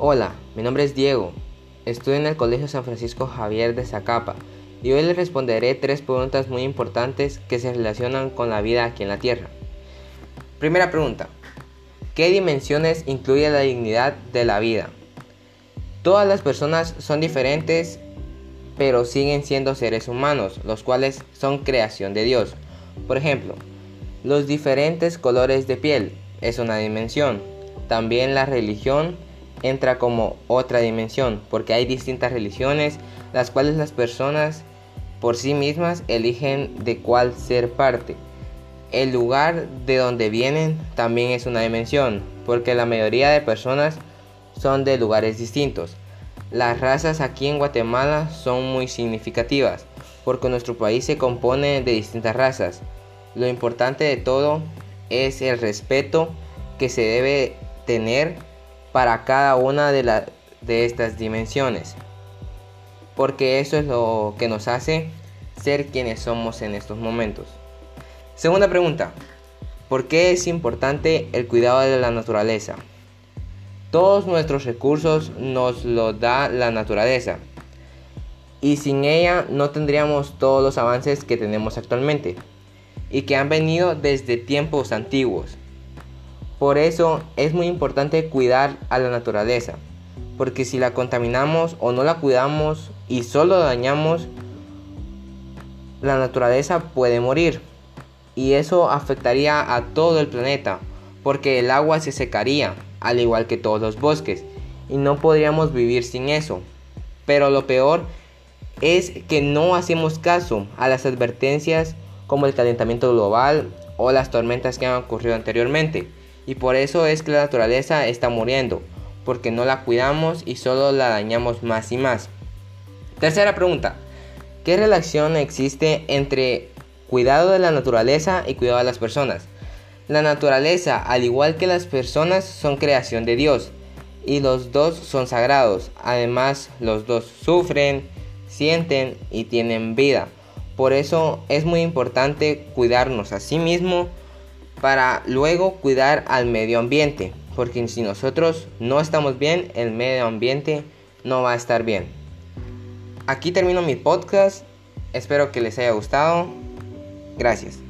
Hola, mi nombre es Diego. Estudio en el Colegio San Francisco Javier de Zacapa y hoy les responderé tres preguntas muy importantes que se relacionan con la vida aquí en la Tierra. Primera pregunta. ¿Qué dimensiones incluye la dignidad de la vida? Todas las personas son diferentes, pero siguen siendo seres humanos, los cuales son creación de Dios. Por ejemplo, los diferentes colores de piel es una dimensión. También la religión entra como otra dimensión, porque hay distintas religiones, las cuales las personas por sí mismas eligen de cuál ser parte. El lugar de donde vienen también es una dimensión, porque la mayoría de personas son de lugares distintos. Las razas aquí en Guatemala son muy significativas, porque nuestro país se compone de distintas razas. Lo importante de todo es el respeto que se debe tener para cada una de, de estas dimensiones. Porque eso es lo que nos hace ser quienes somos en estos momentos. Segunda pregunta. ¿Por qué es importante el cuidado de la naturaleza? Todos nuestros recursos nos los da la naturaleza. Y sin ella no tendríamos todos los avances que tenemos actualmente. Y que han venido desde tiempos antiguos. Por eso es muy importante cuidar a la naturaleza, porque si la contaminamos o no la cuidamos y solo dañamos, la naturaleza puede morir. Y eso afectaría a todo el planeta, porque el agua se secaría, al igual que todos los bosques, y no podríamos vivir sin eso. Pero lo peor es que no hacemos caso a las advertencias como el calentamiento global o las tormentas que han ocurrido anteriormente y por eso es que la naturaleza está muriendo, porque no la cuidamos y solo la dañamos más y más. Tercera pregunta, ¿qué relación existe entre cuidado de la naturaleza y cuidado de las personas? La naturaleza, al igual que las personas, son creación de Dios y los dos son sagrados. Además, los dos sufren, sienten y tienen vida. Por eso es muy importante cuidarnos a sí mismo para luego cuidar al medio ambiente, porque si nosotros no estamos bien, el medio ambiente no va a estar bien. Aquí termino mi podcast, espero que les haya gustado, gracias.